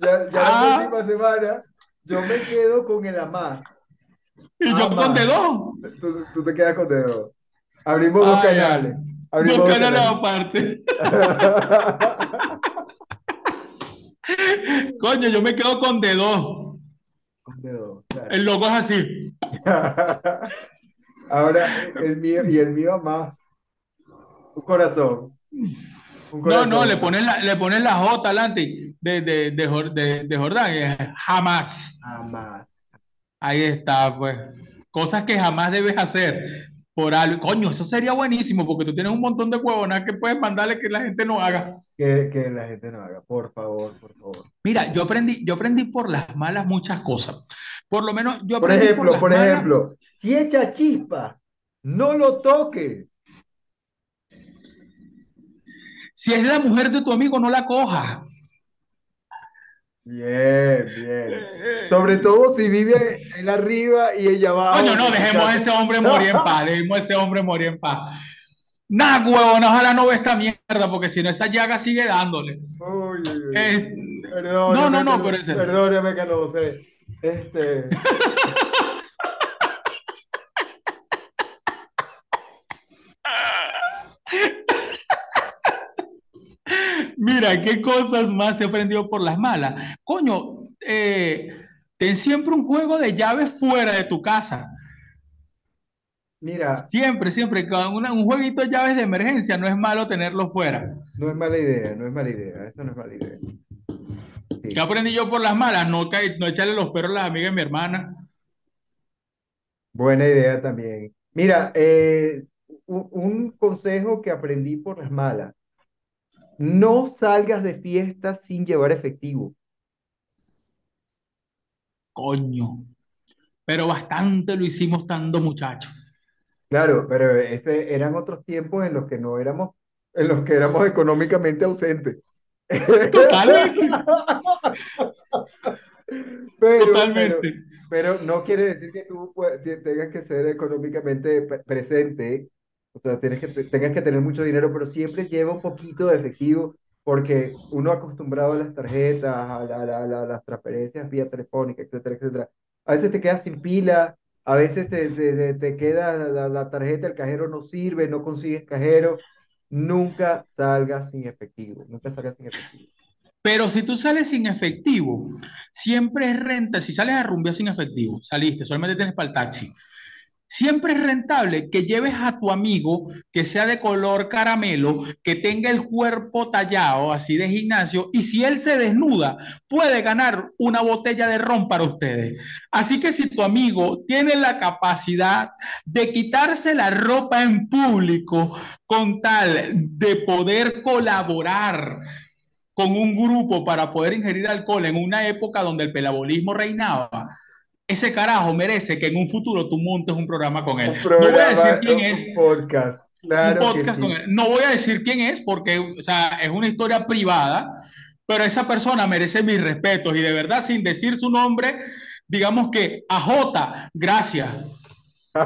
Ya, ya la Ah, próxima semana yo me quedo con el AMAS. Y yo con AMAS. dedo. Tú, tú te quedas con dedo. Abrimos dos Ah, canales. Abrimos Dos dos canales aparte. Coño, yo me quedo con dedo. Con dedo, claro. El logo es así. Ahora el mío y el mío AMAS. Un corazón. Un No, no, le ponen la, le ponen la J adelante de, de, de, de- de Jordán. es Jamás. Ahí está, pues. Cosas que jamás debes hacer por algo. Coño, eso sería buenísimo porque tú tienes un montón de huevonas que puedes mandarle que la gente no haga. Que, que la gente no haga. Por favor, por favor. Mira, yo aprendí, yo aprendí por las malas muchas cosas. Por lo menos yo Por aprendí por ejemplo, las por malas. ejemplo, si echa chispa, no lo toques. Si es la mujer de tu amigo, no la cojas. Bien, bien. Sobre todo si vive él arriba y ella abajo. Coño, no, dejemos a ese hombre morir en paz, dejemos a ese hombre morir en paz. Nah, huevón, ojalá no ve esta mierda, porque si no, esa llaga sigue dándole. Uy, uy. Eh, no, no, no, que eso. Perdóname que no sé. Este. Mira, qué cosas más he aprendido por las malas. Coño, eh, ten siempre un juego de llaves fuera de tu casa. Mira, Siempre, siempre. con una- un jueguito de llaves de emergencia no es malo tenerlo fuera. no es mala idea, no es mala idea. Eso no es mala idea. Sí. ¿Qué aprendí yo por las malas? No, echarle los perros a las amigas de mi hermana. Buena idea también. Mira, eh, un consejo que aprendí por las malas. No salgas de fiesta sin llevar efectivo. Coño. Pero bastante lo hicimos estando muchachos. Claro, pero ese eran otros tiempos en los que no éramos, en los que éramos económicamente ausentes. Totalmente. Pero, Totalmente. pero, pero no quiere decir que tú tengas que ser económicamente pre- presente, o sea, tienes que, te- tengas que tener mucho dinero, pero siempre lleva un poquito de efectivo, porque uno acostumbrado a las tarjetas, a, la- la- la- las transferencias vía telefónica, etcétera, etcétera. A veces te quedas sin pila, a veces te, se- te queda la tarjeta, el cajero no sirve, no consigues cajero. Nunca salgas sin efectivo, nunca salgas sin efectivo. Pero si tú sales sin efectivo, siempre es renta. Si sales a rumbear sin efectivo, saliste, solamente tienes para el taxi. Siempre es rentable que lleves a tu amigo que sea de color caramelo, que tenga el cuerpo tallado así de gimnasio, y si él se desnuda, puede ganar una botella de ron para ustedes. Así que si tu amigo tiene la capacidad de quitarse la ropa en público con tal de poder colaborar con un grupo para poder ingerir alcohol en una época donde el pelabolismo reinaba, ese carajo merece que en un futuro tú montes un programa con él. No voy a decir quién un es, podcast, un claro que podcast sí. con él. No voy a decir quién es porque, o sea, es una historia privada, pero esa persona merece mis respetos y de verdad, sin decir su nombre, digamos que a J, gracias.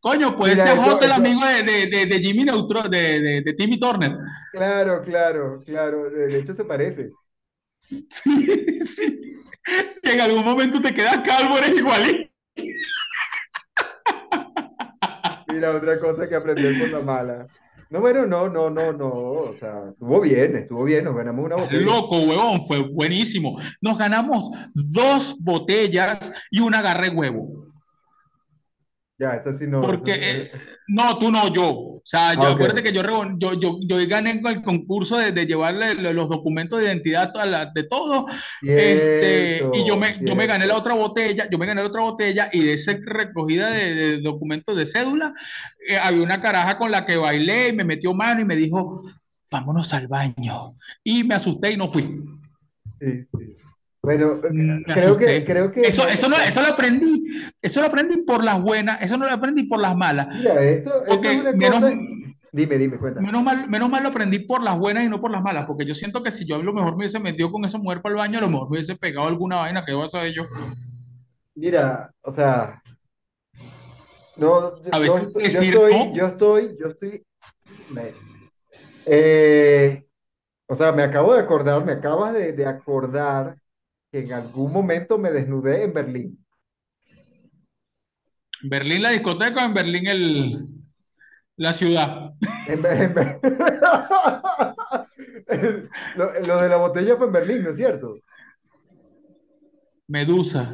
Coño, puede ser J el amigo de, de, de, de Jimmy Neutron, de, Timmy Turner. Claro, claro, claro. De hecho, se parece. Sí, sí. Si en algún momento te quedas calvo, eres igualito. Mira, otra cosa que aprender por la mala. No, bueno, no, no, no, no. O sea, estuvo bien, estuvo bien. Nos ganamos una botella. Loco, huevón, fue buenísimo. Nos ganamos dos botellas y un agarre huevo. Ya, eso sí no. Porque, sí- eh, no, tú no, yo. O sea, yo Ah, acuérdate que yo, yo, yo, yo gané con el concurso de, de llevarle lo- los documentos de identidad a la- de todos. Este, y yo me, yo me gané la otra botella, yo me gané la otra botella y de esa recogida de, de documentos de cédula, eh, había una caraja con la que bailé y me metió mano y me dijo, vámonos al baño. Y me asusté y no fui. Sí, sí. Bueno, Me creo que, creo que. Eso, eso, no, eso lo aprendí, eso lo aprendí por las buenas, eso no lo aprendí por las malas. Mira, esto, esto es una menos, cosa. Dime, dime, cuenta. menos mal, menos mal lo aprendí por las buenas y no por las malas, porque yo siento que si yo a lo mejor me hubiese metido con esa mujer para el baño, a lo mejor me hubiese pegado alguna vaina que vas a saber yo. Mira, o sea, no, yo, A yo veces estoy, yo decir estoy, no. yo estoy, yo estoy. Eh, o sea, me acabo de acordar, me acabas de, de acordar que en algún momento me desnudé en Berlín. Berlín la discoteca, o en Berlín el, la ciudad. En en Lo, lo de la botella fue en Berlín, ¿no es cierto? Medusa.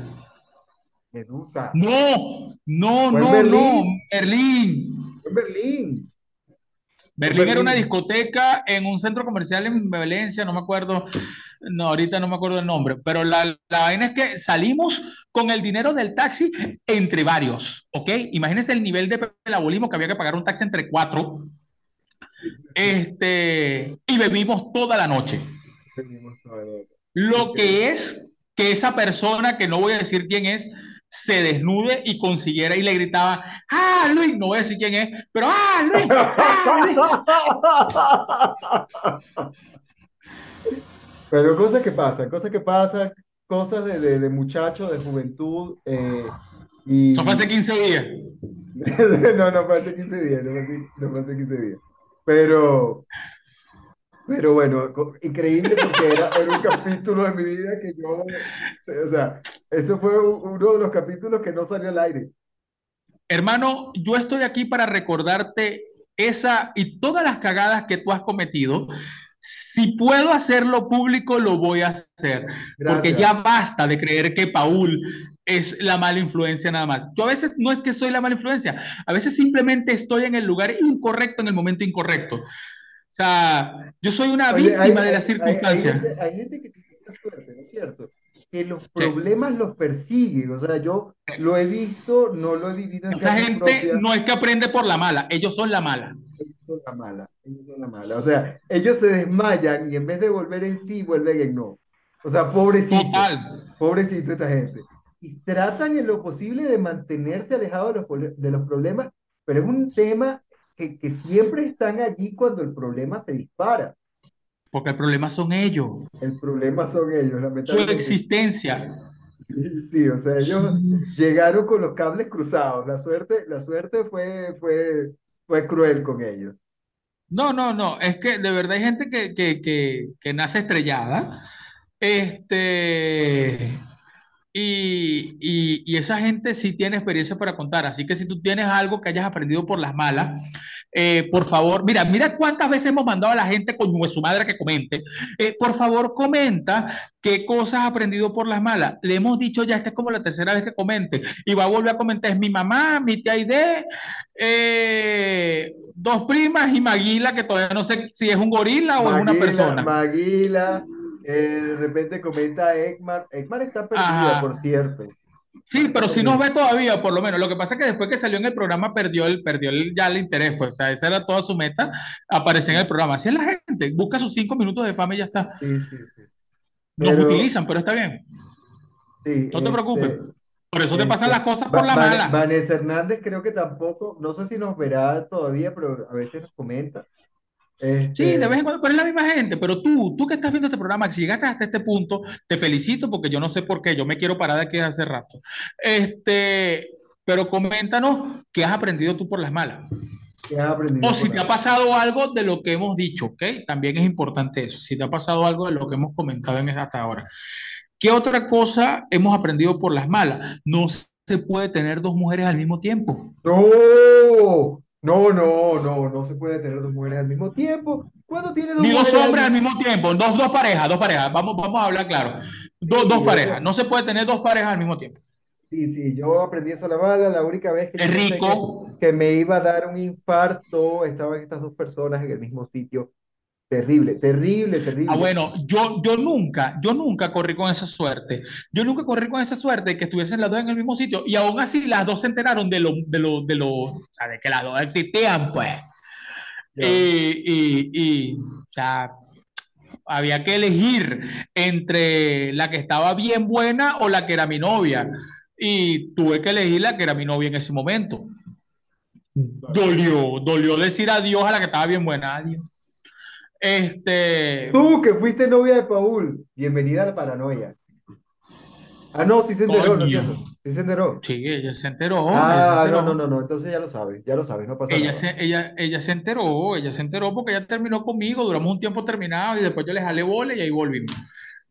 Medusa, No, no, no, Berlín. no, Berlín. fue en Berlín. Berlín era una discoteca en un centro comercial en Valencia, no me acuerdo, no, ahorita no me acuerdo el nombre, pero la, la vaina es que salimos con el dinero del taxi entre varios, ¿ok? Imagínense el nivel de pelabolismo que había que pagar un taxi entre cuatro, este, y bebimos toda la noche. Lo que es que esa persona, que no voy a decir quién es, se desnude y consiguiera y le gritaba, ah, Luis, no voy a decir quién es, pero ah, Luis, ah, Luis. Pero cosas que pasan, cosas que pasan, cosas de, de, de muchachos, de juventud. Eh, y... Eso fue hace 15 días. no, no fue hace 15 días, no fue hace, no fue hace 15 días. Pero, pero bueno, increíble porque era, era, un capítulo de mi vida que yo, o sea, eso fue uno de los capítulos que no salió al aire. Hermano, yo estoy aquí para recordarte esa y todas las cagadas que tú has cometido. Si puedo hacerlo público, lo voy a hacer. Gracias. Porque ya basta de creer que Paul es la mala influencia nada más. Yo a veces no es que soy la mala influencia, a veces simplemente estoy en el lugar incorrecto en el momento incorrecto. O sea, yo soy una Oye, víctima hay, de las circunstancias. Hay, hay, hay, gente que tiene suerte, ¿no es cierto? Que los problemas sí. los persiguen. O sea, yo lo he visto, no lo he vivido en Esa gente propia. no es que aprende por la mala, ellos son la mala. Ellos son la mala, ellos son la mala. O sea, ellos se desmayan y en vez de volver en sí, vuelven en no. O sea, pobrecito. Total. Pobrecito esta gente y tratan en lo posible de mantenerse alejados de los, de los problemas, pero es un tema que, que, siempre están allí cuando el problema se dispara. Porque el problema son ellos. El problema son ellos, lamentablemente. Su existencia. Sí, sí, o sea, ellos llegaron con los cables cruzados. La suerte, la suerte fue, fue, fue cruel con ellos. No, no, no, es que de verdad hay gente que, que, que, que nace estrellada. Este, y, y, y, esa gente sí tiene experiencia para contar. Así que si tú tienes algo que hayas aprendido por las malas, eh, por favor, mira, mira cuántas veces hemos mandado a la gente con su madre que comente. Eh, por favor, comenta qué cosas has aprendido por las malas. Le hemos dicho ya, esta es como la tercera vez que comente. Y va a volver a comentar, es mi mamá, mi tía Aide, eh, dos primas y Maguila, que todavía no sé si es un gorila o Maguila, es una persona. Maguila. Eh, de repente comenta Ekmar. Ekmar está perdida, Ajá. por cierto. Sí, pero si nos ve todavía, por lo menos. Lo que pasa es que después que salió en el programa perdió el, perdió el, ya el interés, pues, o sea, esa era toda su meta, aparecer en el programa. Así es la gente, busca sus cinco minutos de fama y ya está. Sí, sí, sí. Nos pero, utilizan, pero está bien. Sí, no te preocupes. Este, por eso te pasan las cosas por la Van, mala. Vanessa Hernández creo que tampoco, no sé si nos verá todavía, pero a veces nos comenta. Este... Sí, de vez en cuando, pero es la misma gente. Pero tú, tú que estás viendo este programa, si llegaste hasta este punto, te felicito porque yo no sé por qué, yo me quiero parar de aquí hace rato. Este, pero coméntanos qué has aprendido tú por las malas. O si te ha pasado algo de lo que hemos dicho, ¿ok? También es importante eso. Si te ha pasado algo de lo que hemos comentado en hasta ahora. ¿Qué otra cosa hemos aprendido por las malas? No se puede tener dos mujeres al mismo tiempo. No, no, no, no, no se puede tener dos mujeres al mismo tiempo. ¿Cuándo tiene dos Ni dos hombres al mismo tiempo, dos, dos parejas, dos parejas. Vamos, vamos a hablar claro. Dos, sí, dos parejas. No se puede tener dos parejas al mismo tiempo. Sí, sí, yo aprendí eso a la única vez que, rico. Que, que, me iba a dar un infarto, estaban estas dos personas en el mismo sitio. Terrible, terrible, terrible. Ah, bueno, yo, yo nunca, yo nunca corrí con esa suerte. Yo nunca corrí con esa suerte de que estuviesen las dos en el mismo sitio y aún así las dos se enteraron de lo, de lo, de lo, o sea, de que las dos existían, pues. Y, y, y, o sea, había que elegir entre la que estaba bien buena o la que era mi novia. Y tuve que elegir la que era mi novia en ese momento. Dolió, dolió decir adiós a la que estaba bien buena. Adiós. Este. Tú que fuiste novia de Paul, bienvenida a la paranoia. Ah, no, sí se enteró, ¿no es cierto? Sí se enteró. Sí, ella se enteró. Ah, ella se enteró. no, no, no, no, entonces ya lo sabes, ya lo sabes, no pasa ella nada. Se, ella, ella se enteró, ella se enteró porque ella terminó conmigo, duramos un tiempo terminado y después yo le jalé bola y ahí volvimos.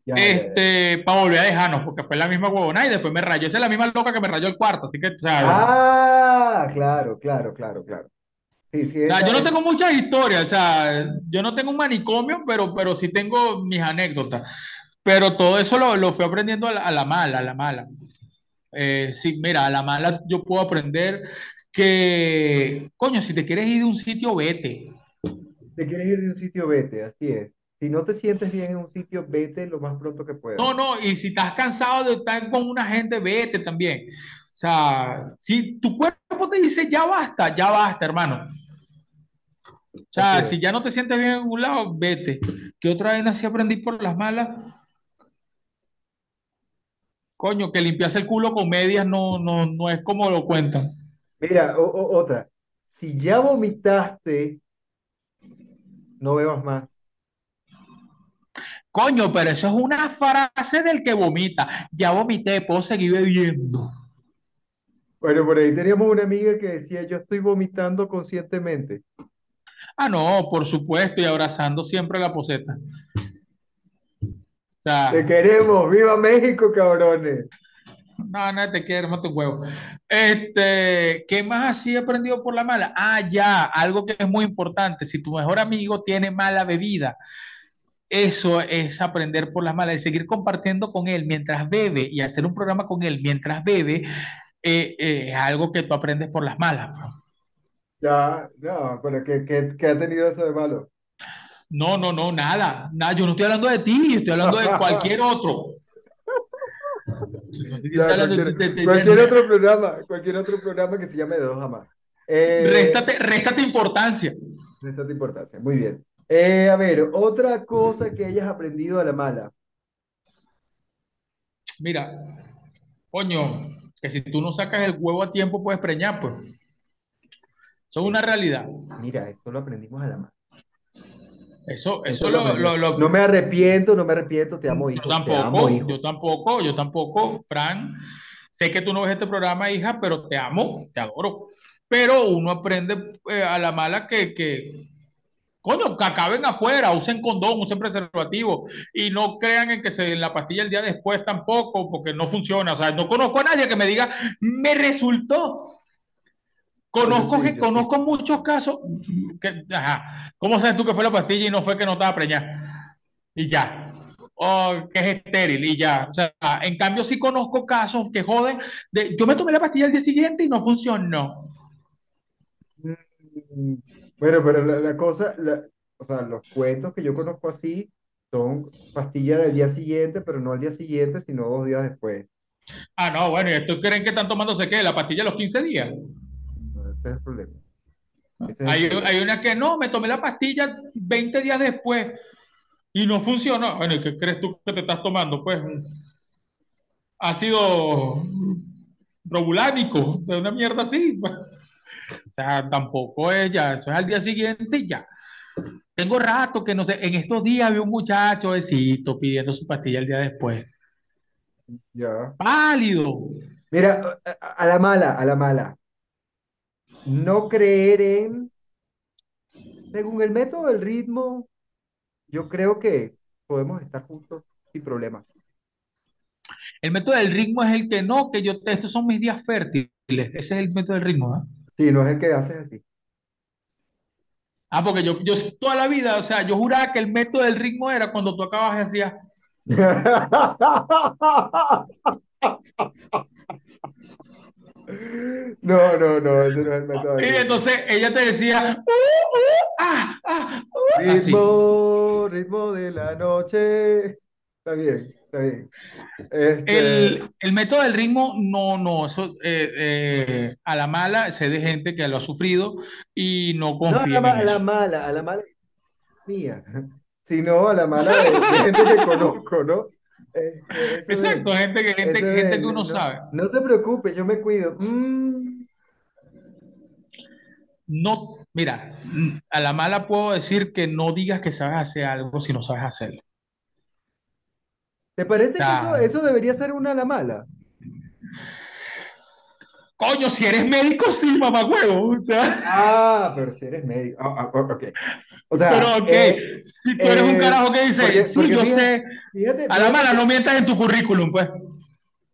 Ya, este, ya, ya. para volver a dejarnos, porque fue la misma huevona y después me rayó. Esa es la misma loca que me rayó el cuarto, así que, o sea, Ah, claro, claro, claro, claro. Sí, sí, o sea, yo no tengo muchas historias, o sea, yo no tengo un manicomio, pero, pero sí tengo mis anécdotas. Pero todo eso lo, lo fui aprendiendo a la, a la, mala, a la mala. Eh, sí, mira, a la mala yo puedo aprender que, coño, si te quieres ir de un sitio, vete. Te quieres ir de un sitio, vete, así es. Si no te sientes bien en un sitio, vete lo más pronto que puedas. No, no, y si estás cansado de estar con una gente, vete también. O sea, si tu cuerpo te dice ya basta, ya basta, hermano. O sea, si ya no te sientes bien en un lado, vete. ¿Qué otra vez así aprendí por las malas? Coño, que limpiarse el culo con medias no, no, no es como lo cuentan. Mira, otra. Si ya vomitaste, no bebas más. Coño, pero eso es una frase del que vomita. Ya vomité, puedo seguir bebiendo. Bueno, por ahí teníamos una amiga que decía, yo estoy vomitando conscientemente. Ah, no, por supuesto, y abrazando siempre la poseta. te queremos, viva México, cabrones. No, no te quiero, no te huevo. Este, ¿qué más así he aprendido por la mala? Ah, ya, algo que es muy importante. Si tu mejor amigo tiene mala bebida, eso es aprender por las malas y seguir compartiendo con él mientras bebe y hacer un programa con él mientras bebe, eh, eh, es algo que tú aprendes por las malas. Pues. Ya, no, pero ¿qué, qué, qué ha tenido eso de malo? No, no, no, nada, nada. Yo no estoy hablando de ti, estoy hablando de cualquier otro. cualquier, otro programa, cualquier otro programa que se llame de dos jamás. Eh, réstate, réstate importancia. Réstate importancia, muy bien. Eh, a ver, otra cosa que hayas aprendido a la mala. Mira, coño, que si tú no sacas el huevo a tiempo puedes preñar, pues. Eso es una realidad. Mira, esto lo aprendimos a la mala. Eso, eso, lo, No me arrepiento, no me arrepiento, te amo, hijo. Yo tampoco, yo tampoco, yo tampoco, Fran. Sé que tú no ves este programa, hija, pero te amo, te adoro. Pero uno aprende eh, a la mala que, que, coño, que acaben afuera, usen condón, usen preservativo y no crean en que se en la pastilla el día después tampoco, porque no funciona. O sea, no conozco a nadie que me diga, me resultó. Conozco, que, conozco muchos casos. Que, ajá, ¿Cómo sabes tú que fue la pastilla y no fue que no estaba preñada? Y ya. O que es estéril y ya. O sea, en cambio, sí conozco casos que joden. De, yo me tomé la pastilla el día siguiente y no funcionó. Mm, bueno, pero la, cosa, o sea, los cuentos que yo conozco así son pastillas del día siguiente, pero no al día siguiente, sino dos días después. Ah, no, bueno, ¿y estos creen que están tomándose qué? ¿La pastilla a los 15 días? ese es el problema. hay, una que no, me tomé la pastilla 20 días después y no funcionó. Bueno, ¿y qué crees tú que te estás tomando? Pues ácido robulánico, de una mierda así. O sea, tampoco es ya, eso es al día siguiente y ya. Tengo rato que no sé, en estos días vi un muchacho besito pidiendo su pastilla el día después. Ya. Pálido. Mira, a la mala, a la mala. No creer en, según el método del ritmo, yo creo que podemos estar juntos sin problema. El método del ritmo es el que no, que yo, estos son mis días fértiles. Ese es el método del ritmo, ¿no? Sí, no es el que haces así. Ah, porque yo, yo toda la vida, o sea, yo juraba que el método del ritmo era cuando tú acabas y hacías. No, no, no, ese no es el método. Y entonces ella te decía, uh, uh, ah, ah, uh", ritmo, ritmo de la noche. Está bien. Este, el, método del ritmo, no, no, eso eh, eh, a la mala sé de gente que lo ha sufrido y no confía no, a la, mala, a la mala mía, sino a la mala de, gente que conozco, ¿no? Este, Exacto, gente, que, gente, gente que uno sabe. No te preocupes, yo me cuido. Mm. No, mira, a la mala puedo decir que no digas que sabes hacer algo si no sabes hacerlo. ¿Te parece que eso, debería ser una a la mala? Coño, si eres médico, sí, mamá huevo. Ah, pero si eres médico. Ah, ah, ok. pero, ok, eh, si tú eres un eh, carajo que dice, sí, yo sé. a la mala, no mientas en tu currículum, pues.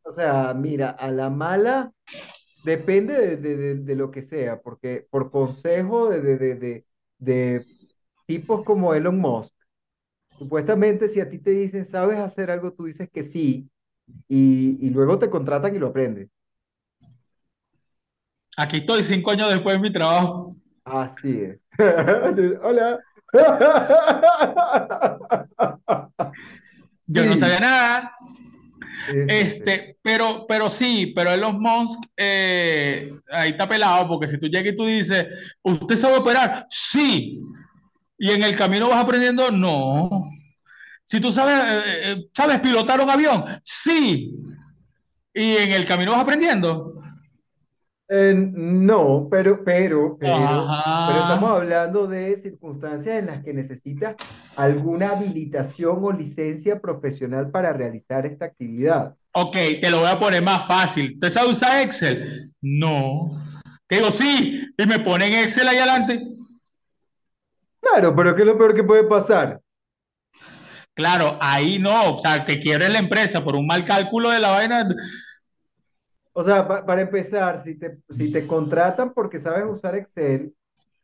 O sea, mira, a la mala depende de, lo que sea, porque por consejo de, de tipos como Elon Musk, Supuestamente, si a ti te dicen, sabes hacer algo, tú dices que sí, y, luego te contratan y lo aprendes. Aquí estoy cinco años después de mi trabajo. Así es. Hola. Yo no sabía nada. este, pero, pero sí, pero Elon Musk eh, ahí está pelado, porque si tú llegas y tú dices, ¿usted sabe operar? Sí. Y en el camino vas aprendiendo, no. Si tú sabes, eh, eh, ¿sabes pilotar un avión? Sí. y en el camino vas aprendiendo. Eh, no, pero, pero, pero, pero estamos hablando de circunstancias en las que necesitas alguna habilitación o licencia profesional para realizar esta actividad. Ok, te lo voy a poner más fácil. ¿Te sabes usar Excel? No. Que digo, sí, y me ponen Excel ahí adelante. Claro, pero ¿qué es lo peor que puede pasar? Claro, ahí no, o sea, que quiere la empresa por un mal cálculo de la vaina. O sea, para empezar, si te, si te contratan porque sabes usar Excel,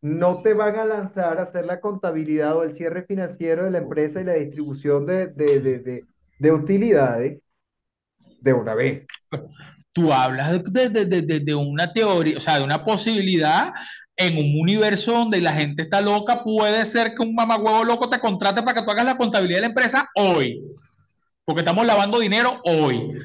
no te van a lanzar a hacer la contabilidad o el cierre financiero de la empresa y la distribución de, de, de, de utilidades de una vez. Tú hablas de, de, una teoría, o sea, de una posibilidad en un universo donde la gente está loca, puede ser que un mamagüevo loco te contrate para que tú hagas la contabilidad de la empresa hoy. Porque estamos lavando dinero hoy.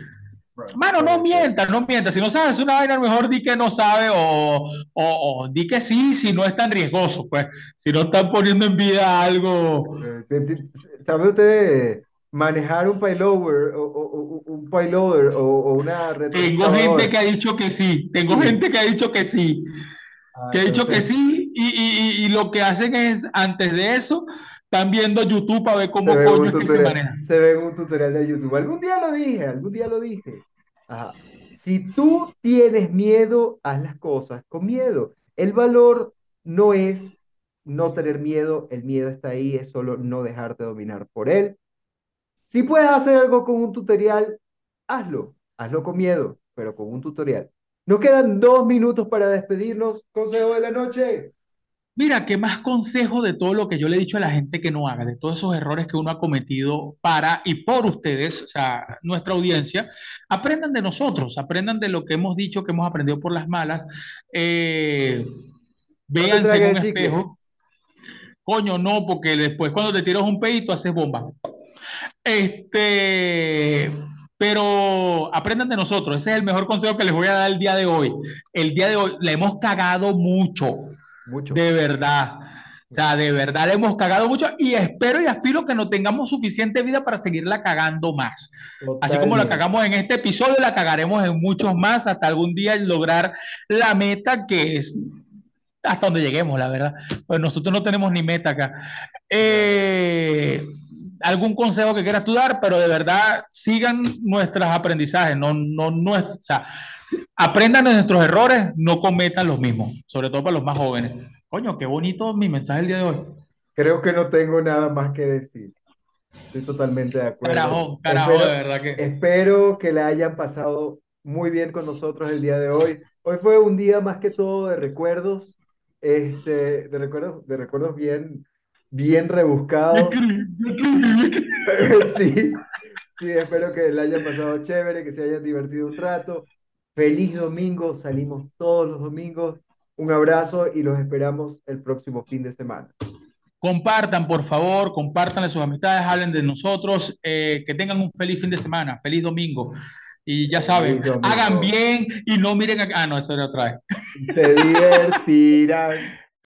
Mano, no mientas, no mientas. Si no sabes una vaina, mejor di que no sabe o, o, di que sí, si no es tan riesgoso, pues. Si no están poniendo en vida algo. Eh, ¿Sabe usted manejar un payloader o, un payloader o, una Tengo gente que ha dicho que sí. Tengo gente que ha dicho que sí. Ah, que ha dicho que sí y, y, y, lo que hacen es, antes de eso, están viendo YouTube para ver cómo coño es que se maneja. Se ve un tutorial de YouTube. Algún día lo dije, algún día lo dije. Si tú tienes miedo, haz las cosas con miedo. El valor no es no tener miedo, el miedo está ahí, es solo no dejarte dominar por él. Si puedes hacer algo con un tutorial, hazlo, hazlo con miedo, pero con un tutorial. Nos quedan dos minutos para despedirnos. Consejo de la noche. Mira, ¿qué más consejo de todo lo que yo le he dicho a la gente que no haga, de todos esos errores que uno ha cometido para y por ustedes, o sea, nuestra audiencia? Aprendan de nosotros, aprendan de lo que hemos dicho, que hemos aprendido por las malas. Eh, véanse en un espejo. Coño, no, porque después cuando te tiras un pedito haces bomba. Este, pero aprendan de nosotros. Ese es el mejor consejo que les voy a dar el día de hoy. El día de hoy le hemos cagado mucho de verdad. O sea, de verdad le hemos cagado mucho y espero y aspiro que no tengamos suficiente vida para seguirla cagando más. Así como la cagamos en este episodio, la cagaremos en muchos más hasta algún día lograr la meta que es hasta donde lleguemos, la verdad. Pues nosotros no tenemos ni meta acá. Eh, algún consejo que quieras tú dar, pero de verdad sigan nuestros aprendizajes, no, no, no, o sea, aprendan de nuestros errores, no cometan los mismos, sobre todo para los más jóvenes. Coño, qué bonito mi mensaje el día de hoy. Creo que no tengo nada más que decir. Estoy totalmente de acuerdo. Carajo, carajo, espero, de verdad que. Espero que la hayan pasado muy bien con nosotros el día de hoy. Hoy fue un día más que todo de recuerdos, este, de recuerdos, de recuerdos bien, bien rebuscados. sí, sí, espero que la hayan pasado chévere, que se hayan divertido un rato. Feliz domingo, salimos todos los domingos. Un abrazo y los esperamos el próximo fin de semana. Compartan, por favor, compartan a sus amistades, hablen de nosotros, eh, que tengan un feliz fin de semana, feliz domingo. Y ya saben, hagan bien y no miren acá. Ah, no, eso era otra vez. Se divertirán.